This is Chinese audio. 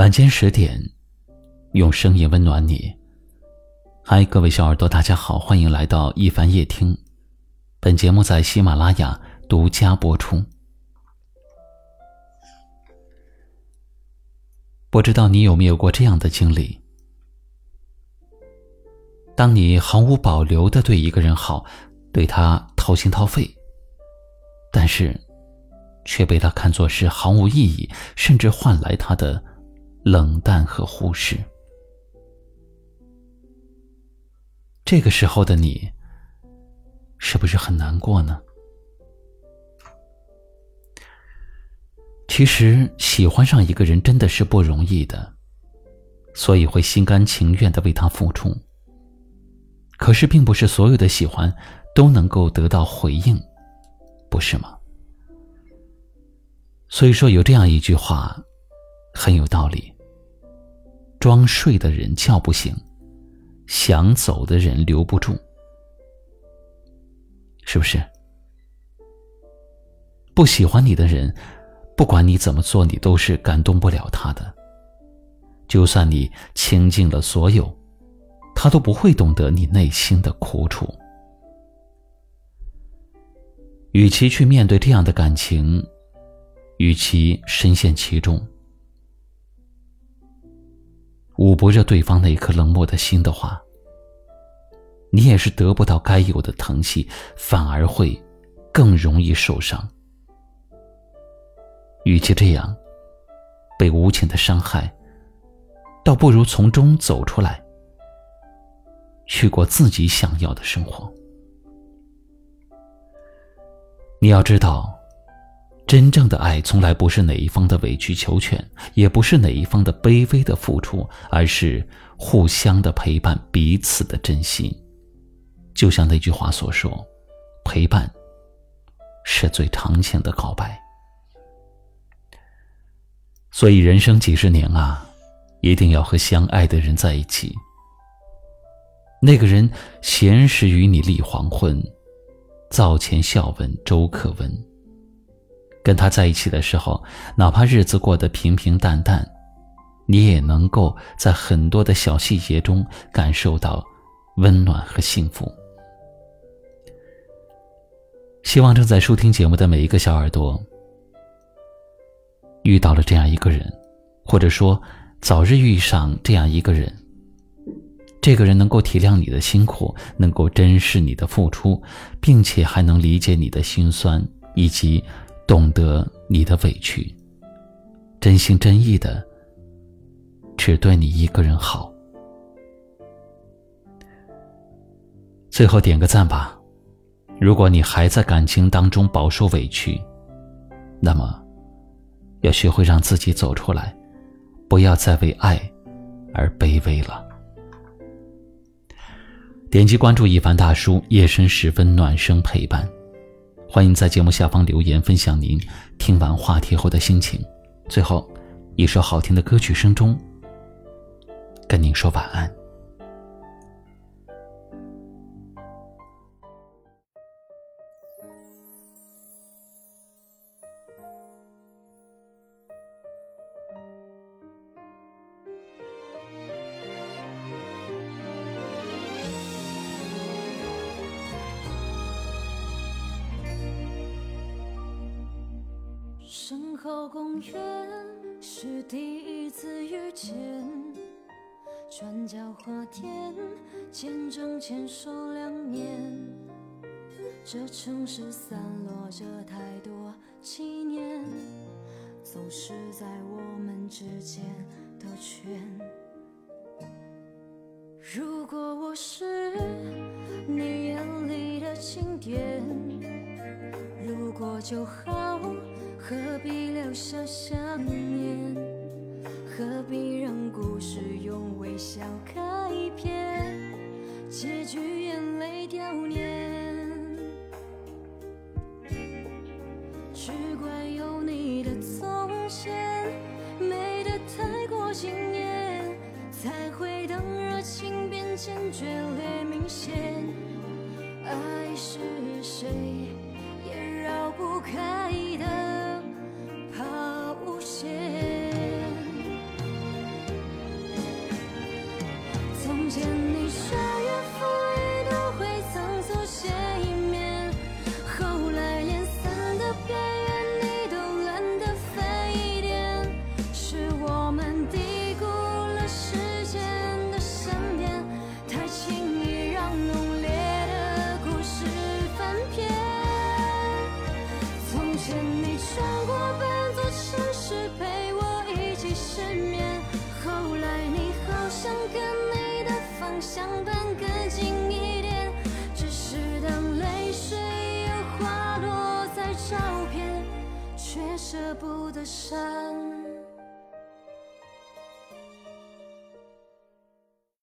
晚间十点，用声音温暖你。嗨，各位小耳朵，大家好，欢迎来到一凡夜听。本节目在喜马拉雅独家播出。不知道你有没有过这样的经历？当你毫无保留的对一个人好，对他掏心掏肺，但是却被他看作是毫无意义，甚至换来他的。冷淡和忽视，这个时候的你，是不是很难过呢？其实喜欢上一个人真的是不容易的，所以会心甘情愿的为他付出。可是，并不是所有的喜欢都能够得到回应，不是吗？所以说，有这样一句话。很有道理。装睡的人叫不醒，想走的人留不住，是不是？不喜欢你的人，不管你怎么做，你都是感动不了他的。就算你倾尽了所有，他都不会懂得你内心的苦楚。与其去面对这样的感情，与其深陷其中。捂不热对方那颗冷漠的心的话，你也是得不到该有的疼惜，反而会更容易受伤。与其这样被无情的伤害，倒不如从中走出来，去过自己想要的生活。你要知道。真正的爱从来不是哪一方的委曲求全，也不是哪一方的卑微的付出，而是互相的陪伴，彼此的真心。就像那句话所说：“陪伴是最长情的告白。”所以，人生几十年啊，一定要和相爱的人在一起。那个人闲时与你立黄昏，灶前笑问粥可温。跟他在一起的时候，哪怕日子过得平平淡淡，你也能够在很多的小细节中感受到温暖和幸福。希望正在收听节目的每一个小耳朵，遇到了这样一个人，或者说早日遇上这样一个人。这个人能够体谅你的辛苦，能够珍视你的付出，并且还能理解你的心酸以及。懂得你的委屈，真心真意的只对你一个人好。最后点个赞吧。如果你还在感情当中饱受委屈，那么要学会让自己走出来，不要再为爱而卑微了。点击关注一凡大叔，夜深时分暖声陪伴。欢迎在节目下方留言，分享您听完话题后的心情。最后，一首好听的歌曲声中，跟您说晚安。后公园是第一次遇见，转角花店见证牵手两年。这城市散落着太多纪念，总是在我们之间兜圈。如果我是你眼里的经典，如果就好。何必留下想念？何必让故事用微笑开篇？结局眼泪掉念。只怪有你舍不得删。